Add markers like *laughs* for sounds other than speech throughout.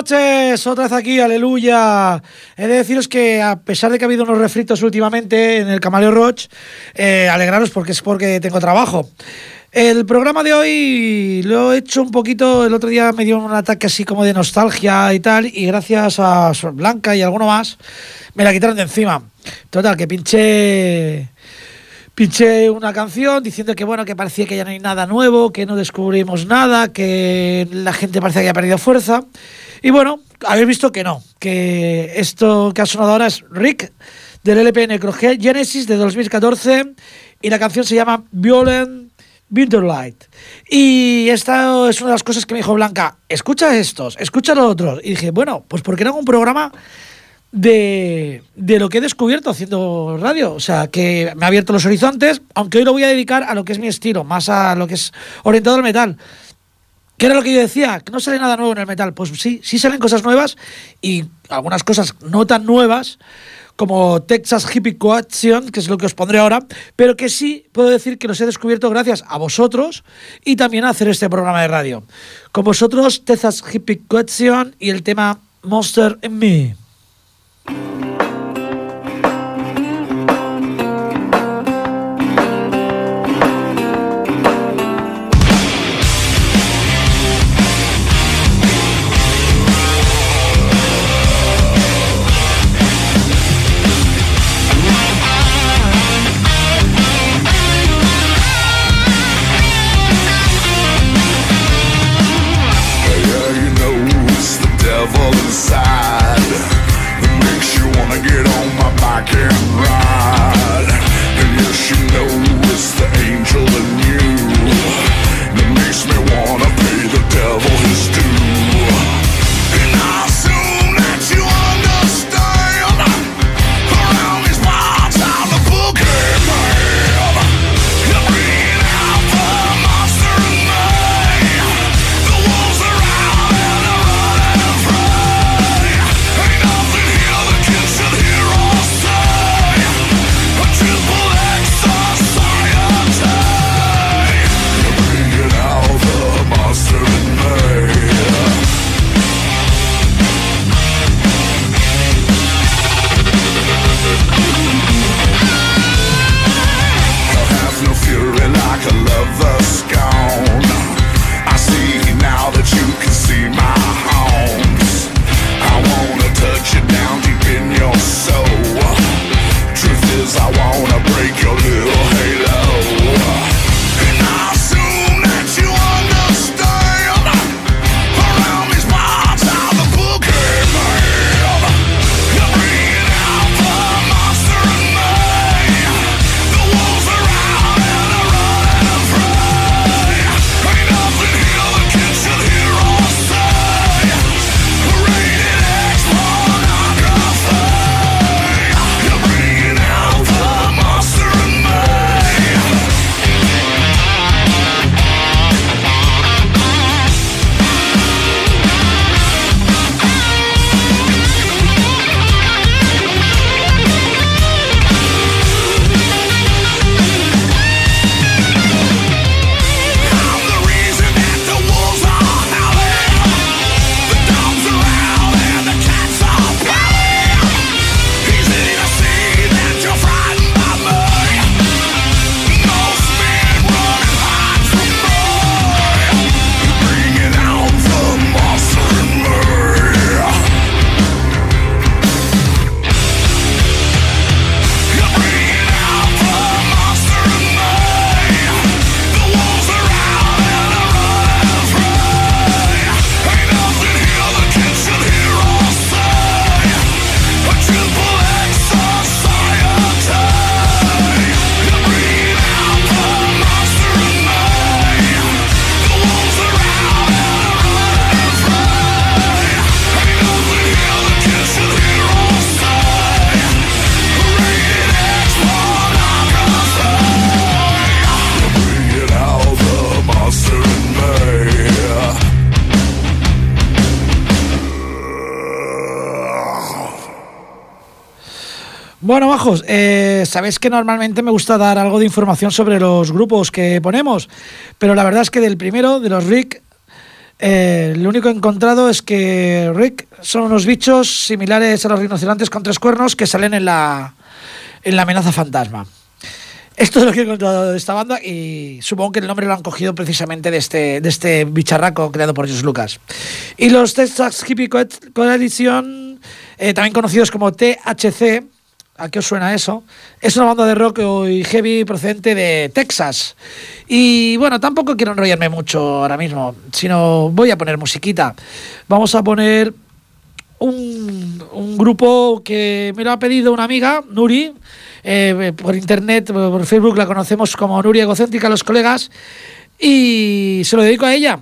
Noches, otra vez aquí, aleluya. He de deciros que a pesar de que ha habido unos refritos últimamente en el Camaleo Roach, eh, alegraros porque es porque tengo trabajo. El programa de hoy lo he hecho un poquito, el otro día me dio un ataque así como de nostalgia y tal, y gracias a Sor Blanca y alguno más, me la quitaron de encima. Total, que pinché pinché una canción diciendo que bueno, que parecía que ya no hay nada nuevo, que no descubrimos nada, que la gente parece que ha perdido fuerza. Y bueno, habéis visto que no, que esto que ha sonado ahora es Rick del LP Necrogenesis de 2014 y la canción se llama Violent Winterlight. Y esta es una de las cosas que me dijo Blanca, escucha estos, escucha los otros. Y dije, bueno, pues ¿por qué no hago un programa de, de, lo que he descubierto haciendo radio? O sea, que me ha abierto los horizontes, aunque hoy lo voy a dedicar a lo que es mi estilo, más a lo que es orientado al metal. ¿Qué era lo que yo decía? Que no sale nada nuevo en el metal. Pues sí, sí salen cosas nuevas y algunas cosas no tan nuevas como Texas Hippie Coaction, que es lo que os pondré ahora, pero que sí puedo decir que los he descubierto gracias a vosotros y también a hacer este programa de radio. Con vosotros, Texas Hippie Coaction y el tema Monster in Me. Bueno, eh, sabéis que normalmente me gusta dar algo de información sobre los grupos que ponemos, pero la verdad es que del primero, de los Rick, Eh, lo único encontrado es que Rick son unos bichos similares a los rinocerontes con tres cuernos que salen en la, en la amenaza fantasma. Esto es lo que he encontrado de esta banda y supongo que el nombre lo han cogido precisamente de este, de este bicharraco creado por George Lucas. Y los Texas Hippie Coalition, eh, también conocidos como THC, ¿A qué os suena eso? Es una banda de rock y heavy procedente de Texas. Y bueno, tampoco quiero enrollarme mucho ahora mismo, sino voy a poner musiquita. Vamos a poner un, grupo que me lo ha pedido una amiga, Nuri, eh, por internet, por Facebook la conocemos como Nuri Egocéntrica, los colegas, y se lo dedico a ella.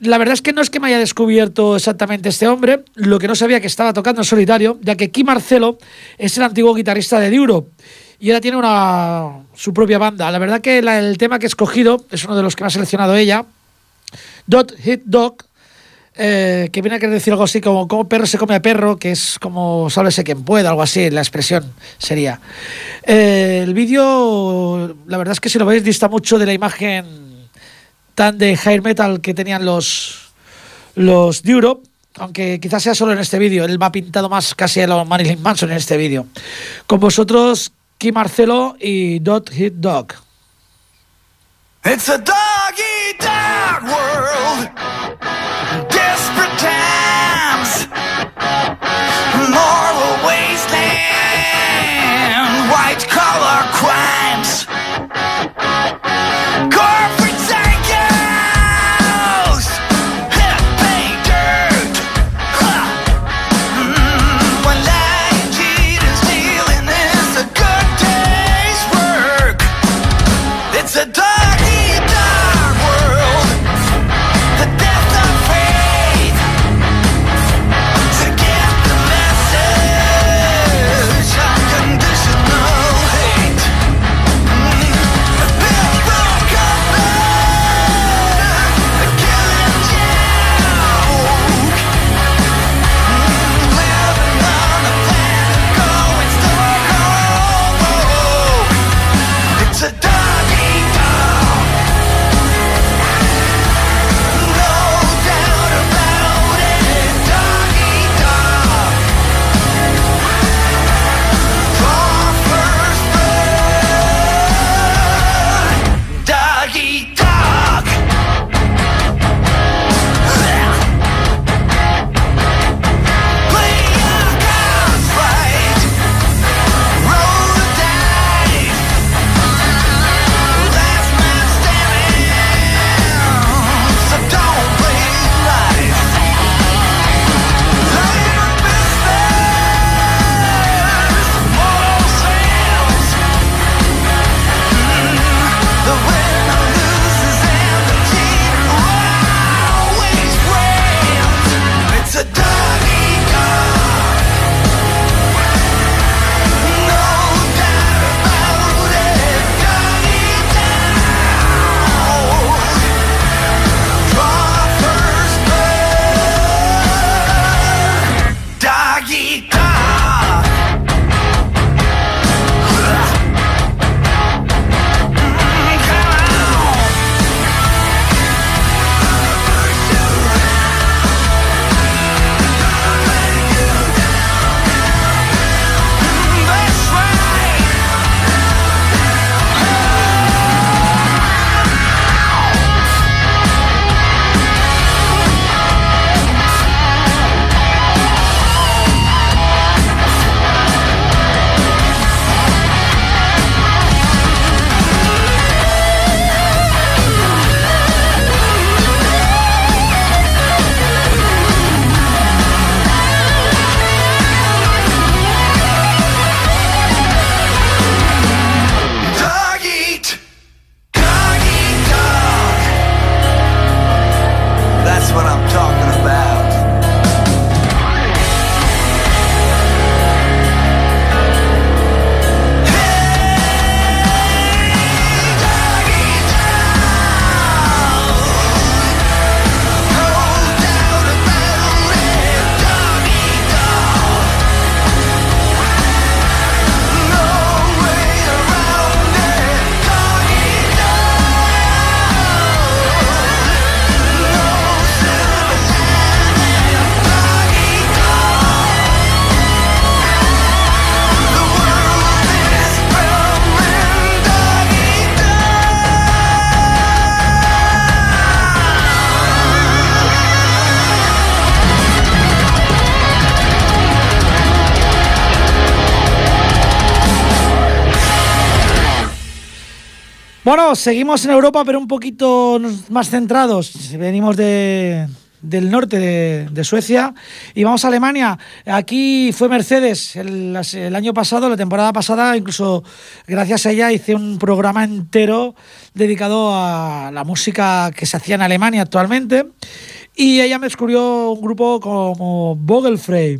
La verdad es que no es que me haya descubierto exactamente este hombre, lo que no sabía que estaba tocando en solitario, ya que Kim Marcelo es el antiguo guitarrista de Duro y ahora tiene una, su propia banda. La verdad que el tema que he escogido es uno de los que me ha seleccionado ella, Dot Hit Dog, eh, que viene a querer decir algo así como como perro se come a perro, que es como sálvese quien pueda, algo así, la expresión sería. Eh, el vídeo, la verdad es que si lo veis, dista mucho de la imagen tan de hair metal que tenían los, los Europe, aunque quizás sea solo en este vídeo. Él va pintado más casi a lo Marilyn Manson en este vídeo. Con vosotros, Kim Marcelo y Dot Hit Dog. It's a dog eat dog world. Desperate. Bueno, seguimos en Europa, pero un poquito más centrados. Venimos de, del norte de, Suecia y vamos a Alemania. Aquí fue Mercedes el, año pasado, la temporada pasada, incluso gracias a ella hice un programa entero dedicado a la música que se hacía en Alemania actualmente. Y ella me descubrió un grupo como Vogelfrey,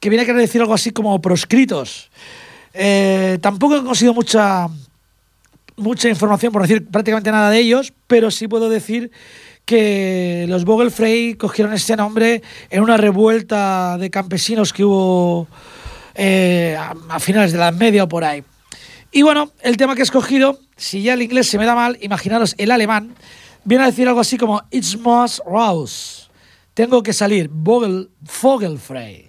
que viene a querer decir algo así como proscritos. Eh, tampoco he conseguido mucha, mucha información, por decir prácticamente nada de ellos, pero sí puedo decir que los Vogelfrey cogieron este nombre en una revuelta de campesinos que hubo eh, a, finales de la media o por ahí. Y bueno, el tema que he escogido, si ya el inglés se me da mal, imaginaros el alemán, viene a decir algo así como It's must raus. Tengo que salir, Vogel, Vogelfrey.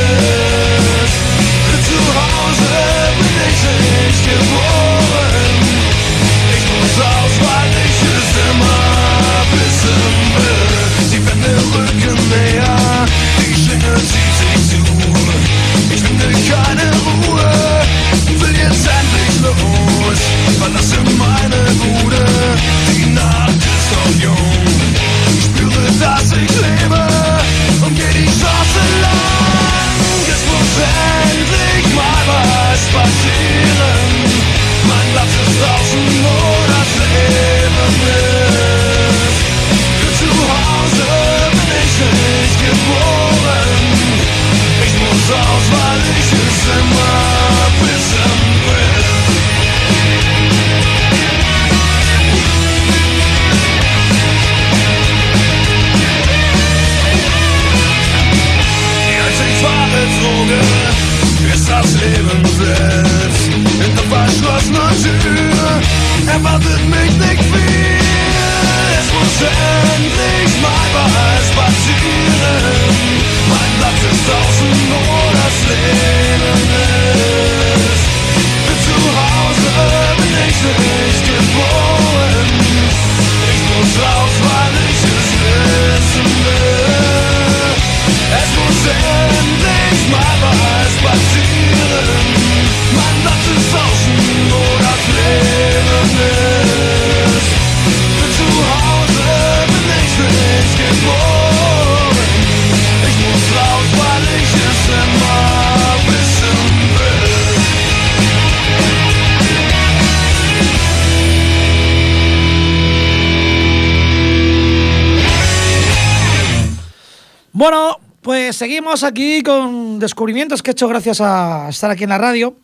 pues seguimos aquí con descubrimientos que he hecho gracias a estar aquí en la radio.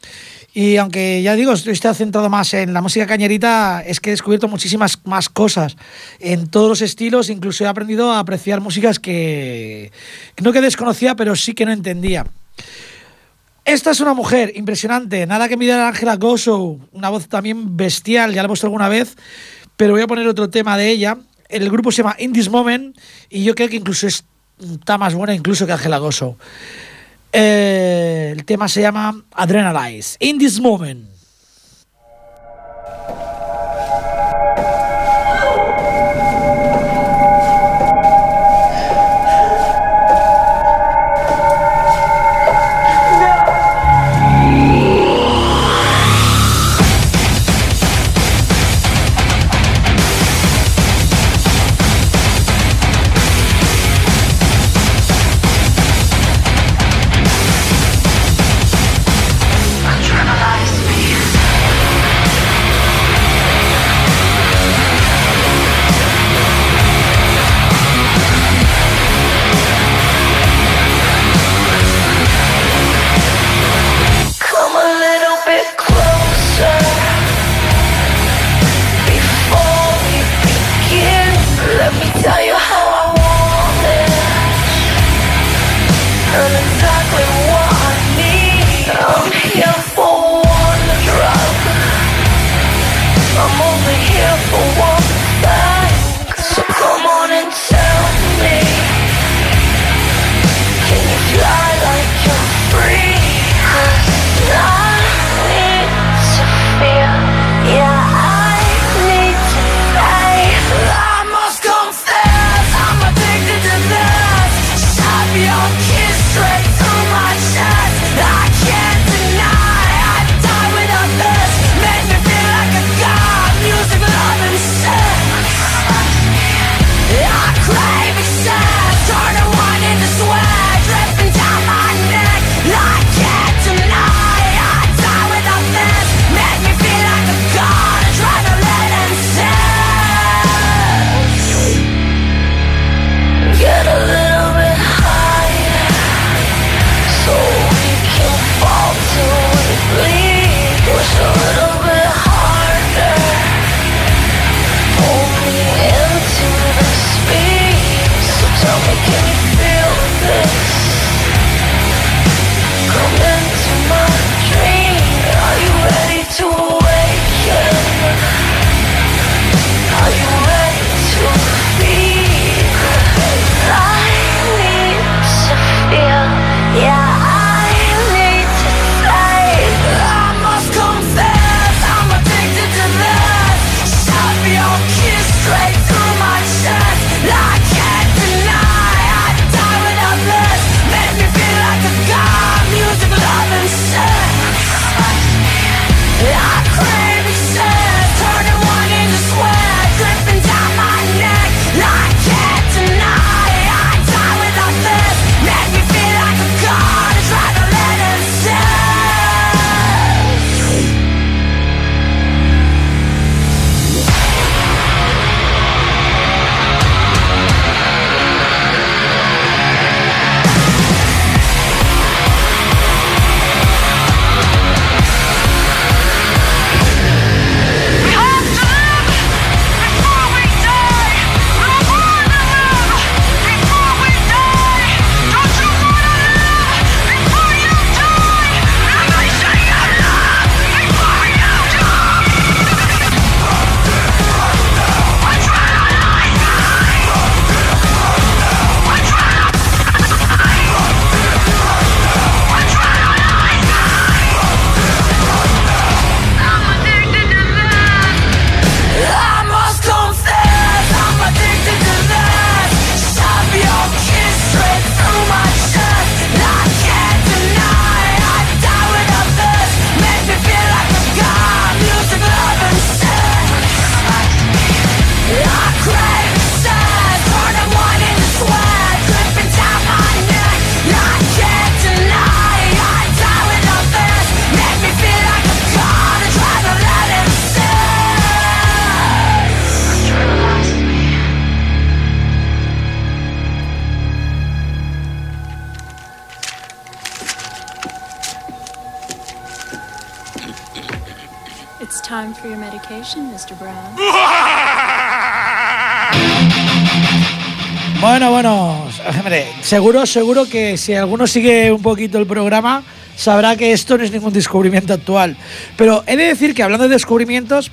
Y aunque ya digo, estoy centrado más en la música cañerita, es que he descubierto muchísimas más cosas en todos los estilos. Incluso he aprendido a apreciar músicas que, no que desconocía, pero sí que no entendía. Esta es una mujer impresionante, nada que mirar a Ángela Gosso, una voz también bestial, ya la he puesto alguna vez, pero voy a poner otro tema de ella. El grupo se llama In This Moment y yo creo que incluso es está más buena incluso que Ángela Goso. Eh, el tema se llama Adrenalize. In this moment. tell you *laughs* Bueno, bueno, seguro, seguro que si alguno sigue un poquito el programa, sabrá que esto no es ningún descubrimiento actual. Pero he de decir que hablando de descubrimientos,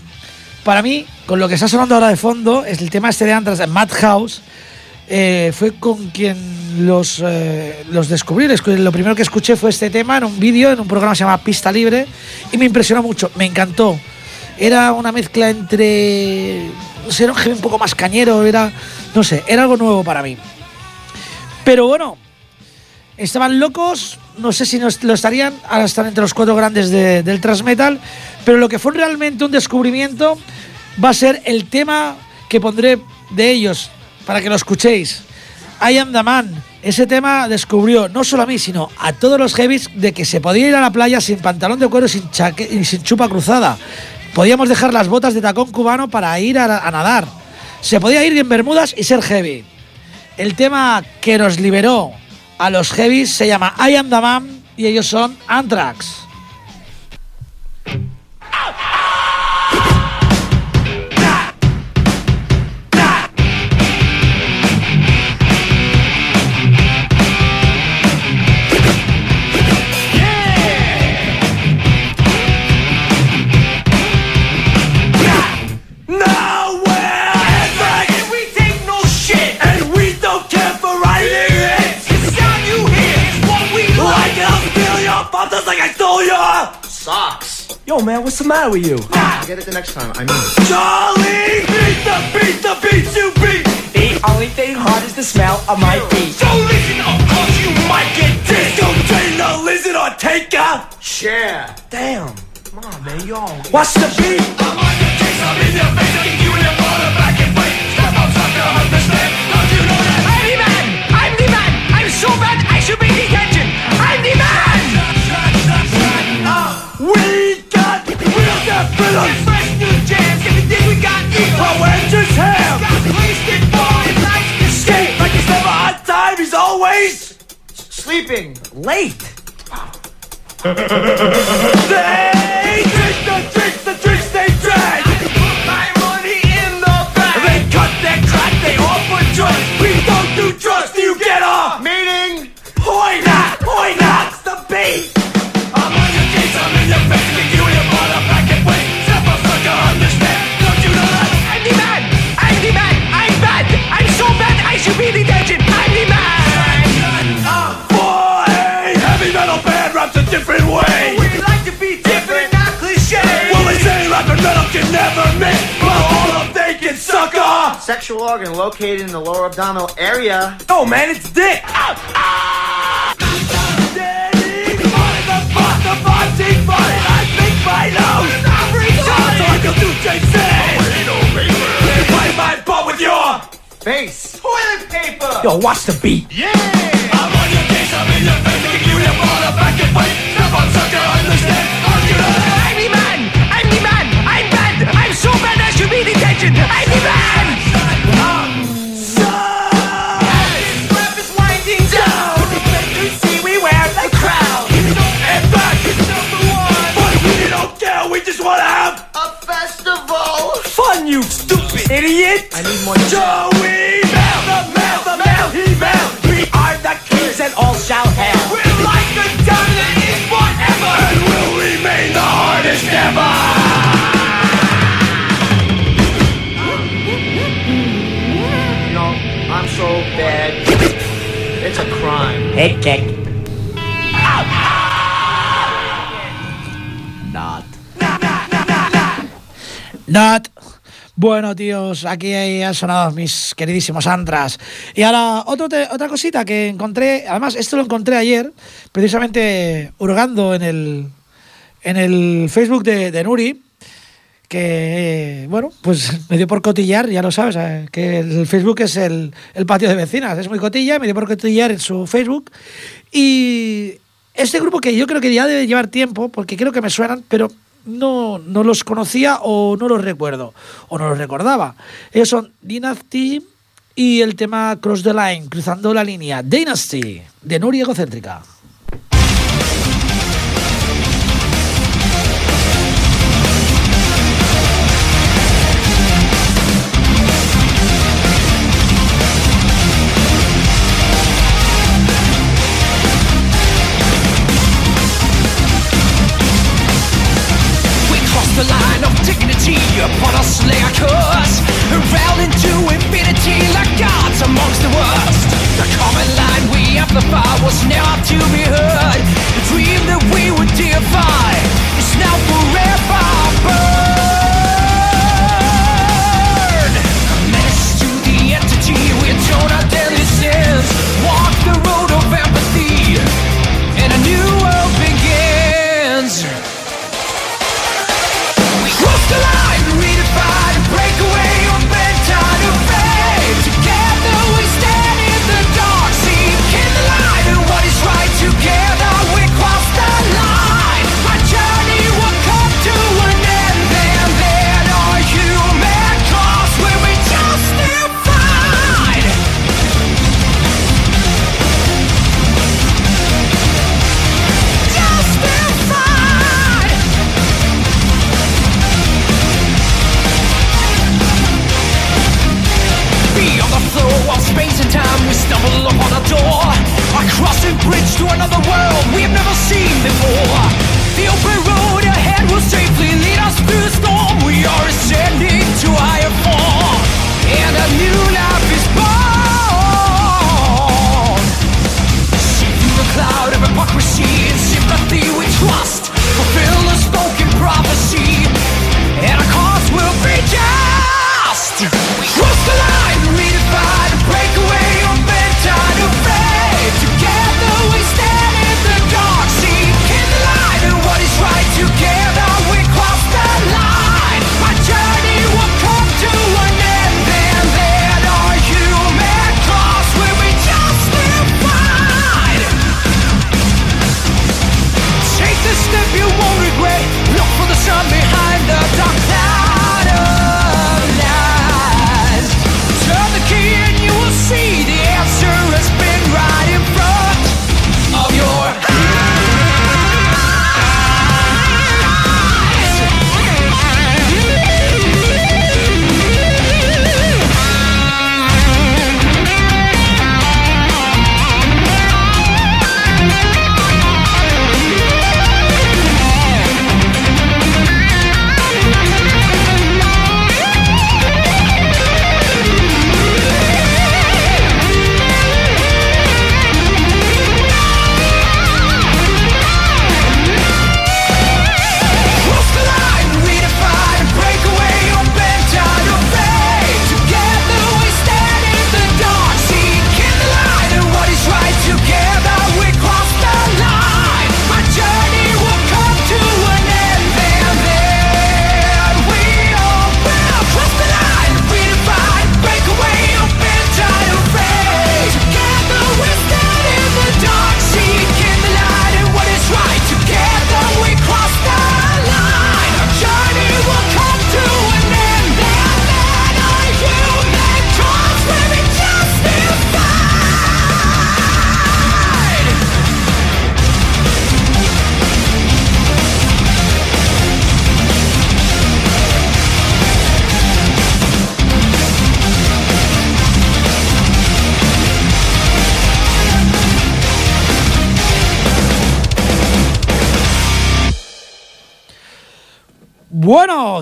para mí, con lo que está sonando ahora de fondo, es el tema este de Andras de Madhouse. Eh, fue con quien los, eh, los descubrí. Lo primero que escuché fue este tema en un vídeo, en un programa que se llama Pista Libre, y me impresionó mucho, me encantó. Era una mezcla entre. No sé, era un un poco más cañero, era. No sé, era algo nuevo para mí. Pero bueno, estaban locos, no sé si nos, lo estarían, ahora están entre los cuatro grandes del transmetal, pero lo que fue realmente un descubrimiento va a ser el tema que pondré de ellos para que lo escuchéis. I am the man. Ese tema descubrió no solo a mí, sino a todos los heavies de que se podía ir a la playa sin pantalón de cuero y sin chupa cruzada. Podíamos dejar las botas de tacón cubano para ir a, nadar. Se podía ir en Bermudas y ser heavy. El tema que nos liberó a los heavies se llama I Am the Man y ellos son Anthrax. The matter with you? I'll get it the next time. I mean. Charlie! Beat the beat the beat you beat! The only thing hot is the smell of my feet. So listen, of course you might get dissed. Don't train the lizard or take a Share. Damn. Come on, man, you all. What's the beat? I'm on your case, I'm in your face, I you in your bottom back and wait. Step up, sucker, understand? Don't you know that? I'm the man! I'm the man! I'm so bad I should always Sleeping. late. *laughs* they drink the drinks, the drinks Sexual organ located in the lower abdominal area. No, man, it's dick. Daddy, money, the fuck, the fighting body. I think my nose. So I can do Jason. Play my butt with your. Face. Toilet paper! Yo, watch the beat. Yeah! I'm on your case, I'm in your face, kick you in your bottom back and wait. Step on, sucker, understand? Should! I'm the man! This rap is winding down! You see we wear the crown! And back is Number one! But we don't care, we just wanna have A festival. fun, you stupid idiot! I need more. Joey Head kick. Not. Not. Bueno, tíos, aquí han sonado mis queridísimos antras. Y ahora, otro te- otra cosita que encontré, además, esto lo encontré ayer, precisamente hurgando en el, en el Facebook de, de Nuri, que, bueno, pues *laughs* me dio por cotillar, ya lo sabes, eh, que el Facebook es el, el patio de vecinas, es muy cotilla, me dio por cotillar en su Facebook. Y este grupo que yo creo que ya debe llevar tiempo, porque creo que me suenan, pero no, no los conocía o no los recuerdo, o no los recordaba. Ellos son Dynasty y el tema Cross the Line, cruzando la línea. Dynasty, de Nuri Egocéntrica. We amplify was never to be heard. The dream that we would deify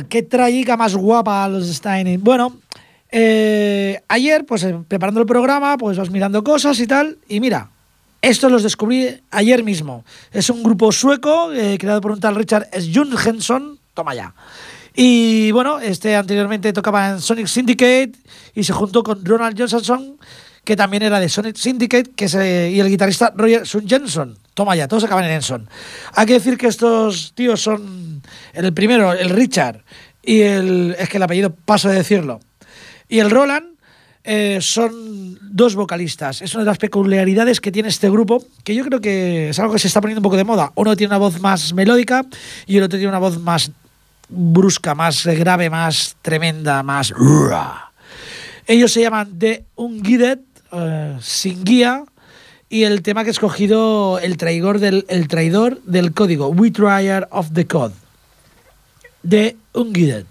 Qué trayica más guapa los Stein. Bueno, eh, ayer, pues eh, preparando el programa, pues vas mirando cosas y tal, y mira, estos los descubrí ayer mismo. Es un grupo sueco eh, creado por un tal Richard Jürgensen, toma ya. Y bueno, este anteriormente tocaba en Sonic Syndicate y se juntó con Ronald Johnson, que también era de Sonic Syndicate, que y el guitarrista Roger Sun. Toma ya, todos acaban en Enson. Hay que decir que estos tíos son el primero, el Richard, y el. Es que el apellido paso de decirlo. Y el Roland eh, son dos vocalistas. Es una de las peculiaridades que tiene este grupo, que yo creo que es algo que se está poniendo un poco de moda. Uno tiene una voz más melódica y el otro tiene una voz más brusca, más grave, más tremenda, más... Ellos se llaman The Unguided, eh, sin guía, y el tema que he escogido, el traidor del, el traidor del código, We Trier of the Code, The Unguided.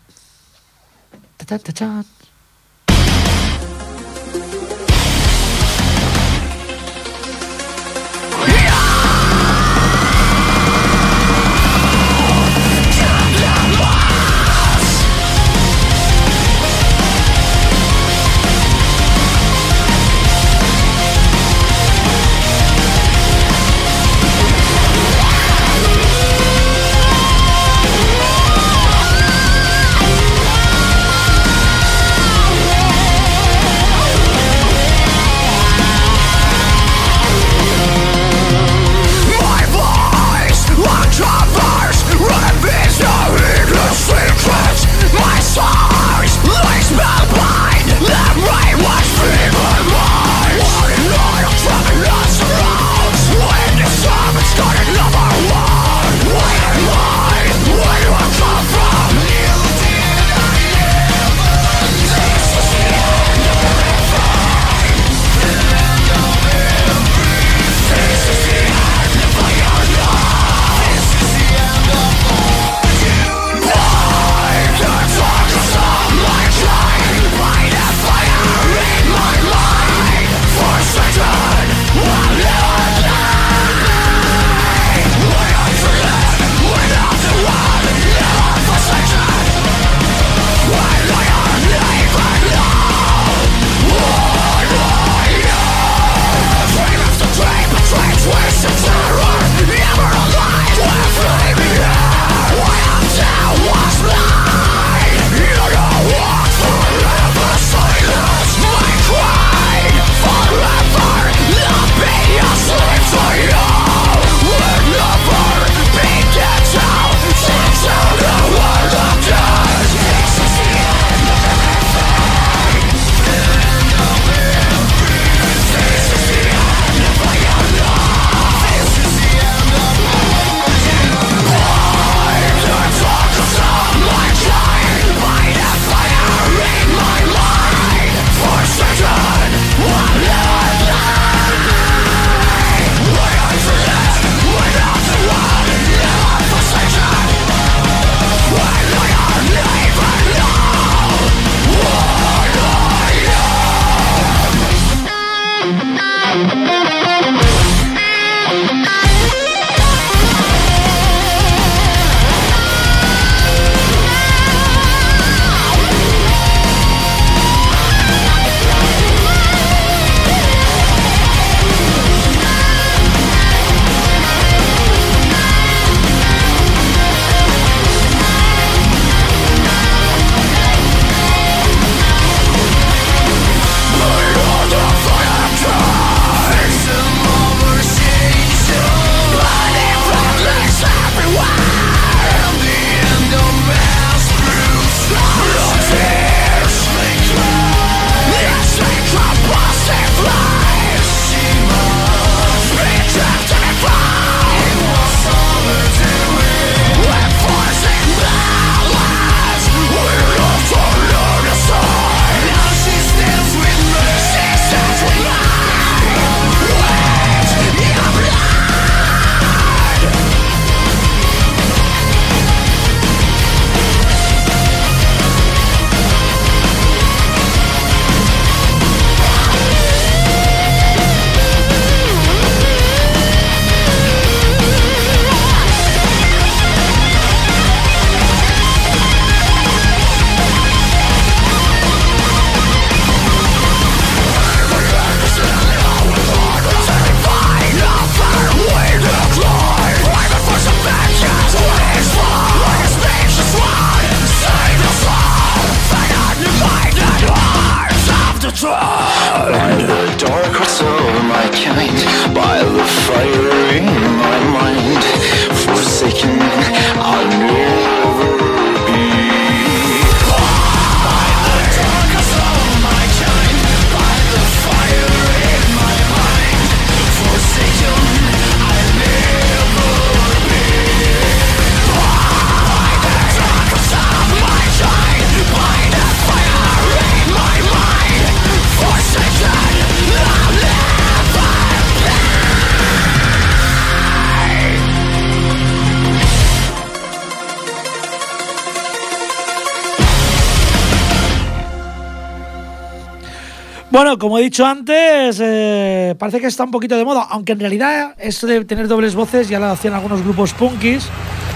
Bueno, como he dicho antes, eh, parece que está un poquito de moda, aunque en realidad esto de tener dobles voces ya lo hacían algunos grupos punkis,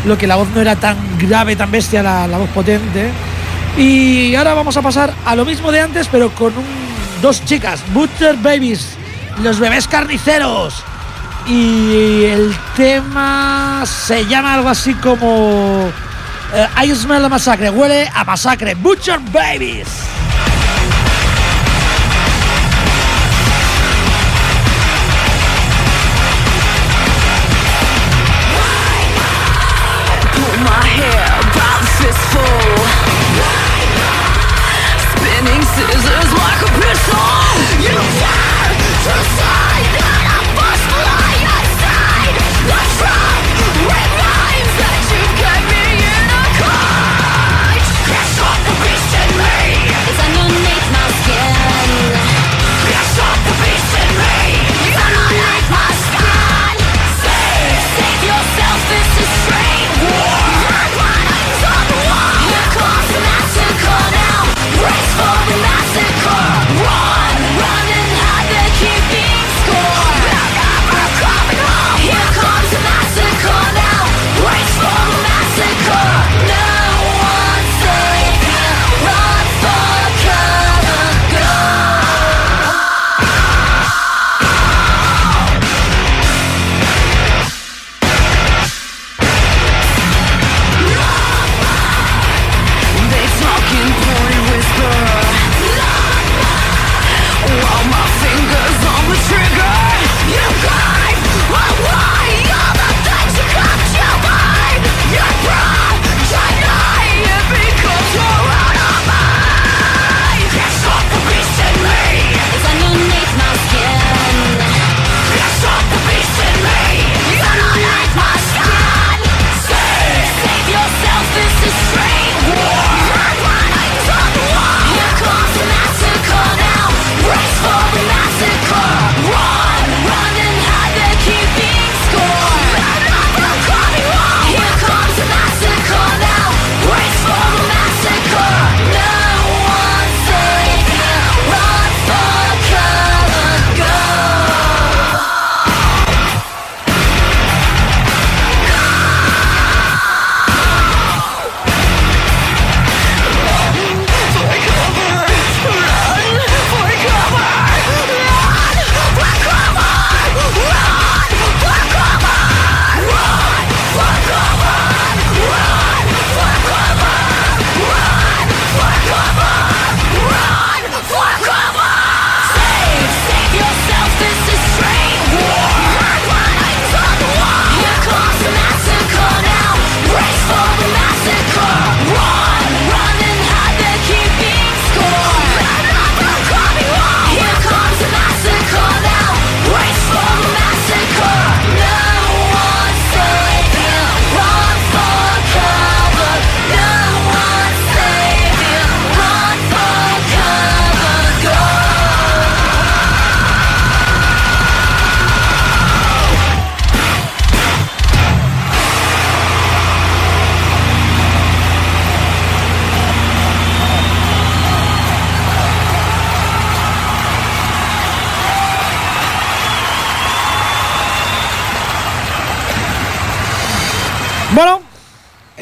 lo que la voz no era tan grave, tan bestia, la, voz potente. Y ahora vamos a pasar a lo mismo de antes, pero con dos chicas, Butcher Babies, los bebés carniceros. Y el tema se llama algo así como eh, I smell a masacre, huele a masacre, Butcher Babies.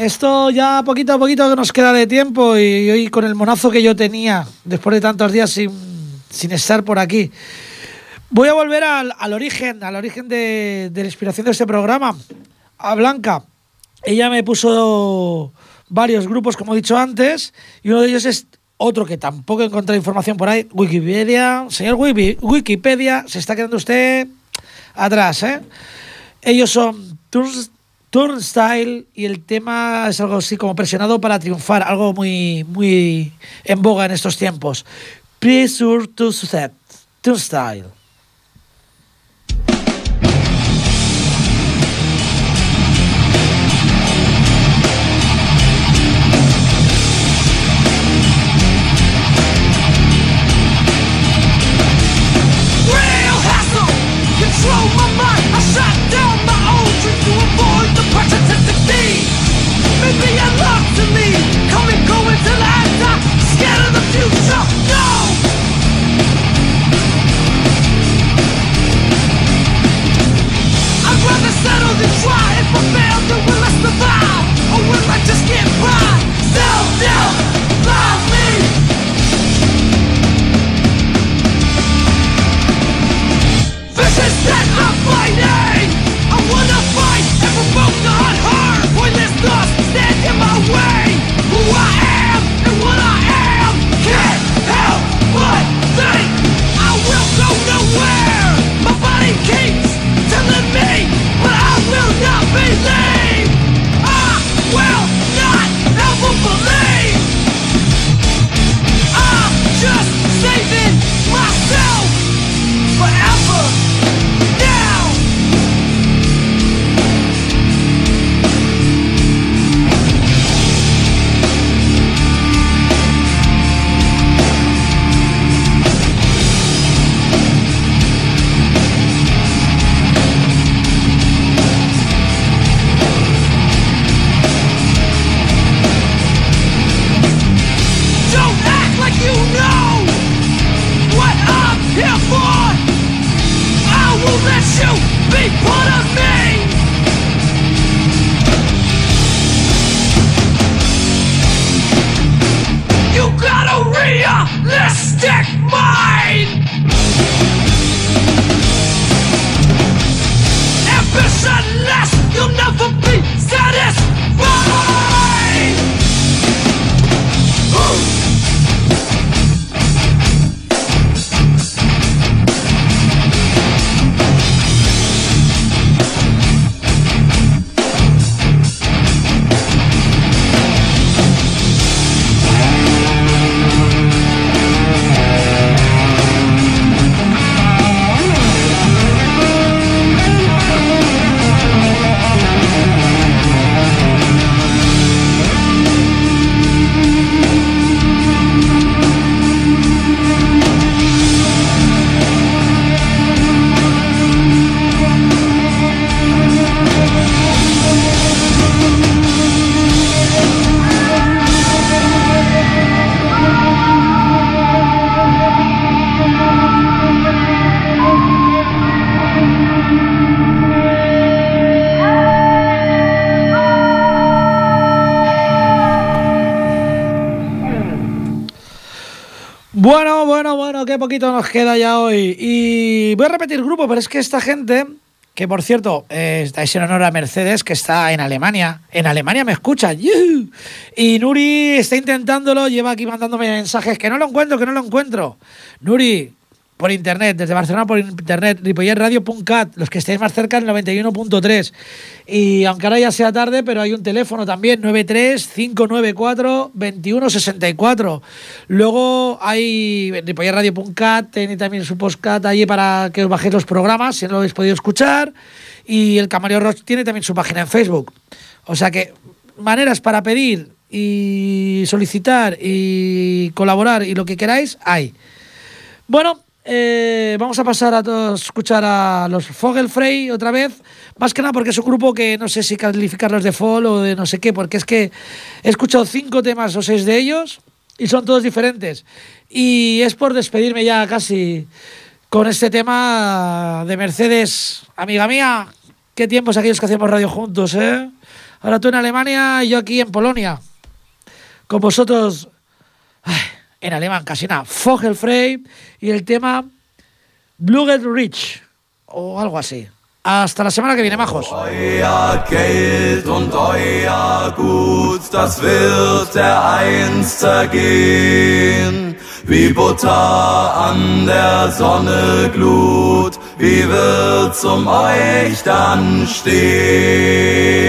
Esto ya poquito a poquito que nos queda de tiempo y hoy con el monazo que yo tenía después de tantos días sin, sin estar por aquí. Voy a volver al, al origen, al origen de, de la inspiración de este programa, a Blanca. Ella me puso varios grupos, como he dicho antes, y uno de ellos es otro que tampoco he encontrado información por ahí, Wikipedia. Señor Wiki- Wikipedia, se está quedando usted atrás, ¿eh? Ellos son Turnstile y el tema es algo así como presionado para triunfar, algo muy, muy en boga en estos tiempos. Pressure to Success, Turnstile. That I'm fighting! I wanna nos queda ya hoy. Y voy a repetir grupo, pero es que esta gente, que por cierto, eh, es en honor a Mercedes, que está en Alemania. En Alemania me escuchan. ¡yujú! Y Nuri está intentándolo, lleva aquí mandándome mensajes, que no lo encuentro, que no lo encuentro. Nuri, por internet, desde Barcelona por internet, ripollerradio.cat, los que estéis más cerca, el 91.3. Y aunque ahora ya sea tarde, pero hay un teléfono también, 93-594-2164. Luego hay ripollerradio.cat, tiene también su postcat allí para que os bajéis los programas, si no lo habéis podido escuchar. Y el Camarero Rock tiene también su página en Facebook. O sea que maneras para pedir y solicitar y colaborar y lo que queráis, hay. Bueno, eh, vamos a pasar a escuchar a los Fogelfrey otra vez. Más que nada porque es un grupo que no sé si calificarlos de fall o de no sé qué, porque es que he escuchado cinco temas o seis de ellos y son todos diferentes. Y es por despedirme ya casi con este tema de Mercedes, amiga mía. Qué tiempos aquellos que hacíamos radio juntos, ¿eh? Ahora tú en Alemania y yo aquí en Polonia. Con vosotros ay, en alemán, casi nada. Vogelfrei y el tema Bluegel Rich o algo así. Hasta la semana que viene, majos. Euer Geld und euer Gut, das wird dereinst zergehen. Wie Butter an der Sonne glut, wie wird's um euch dann stehen?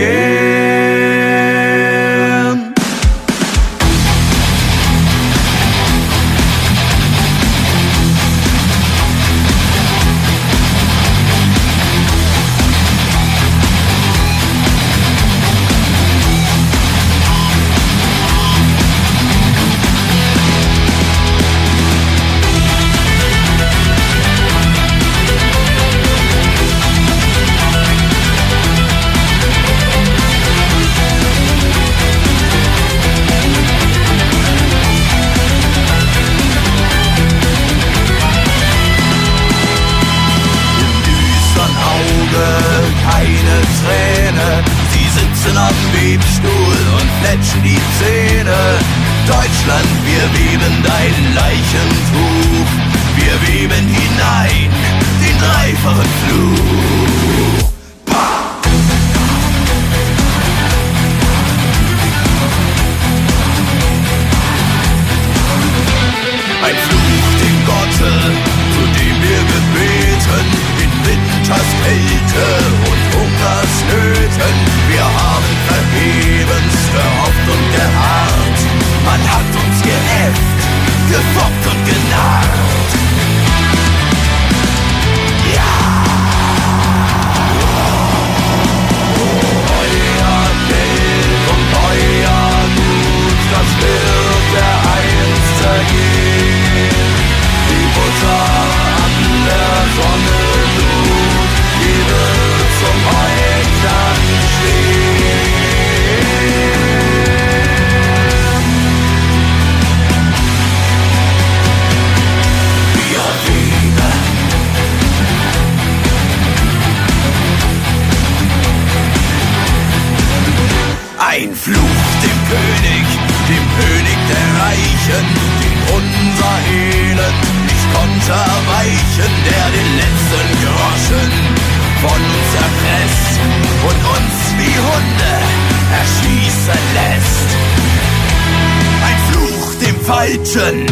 전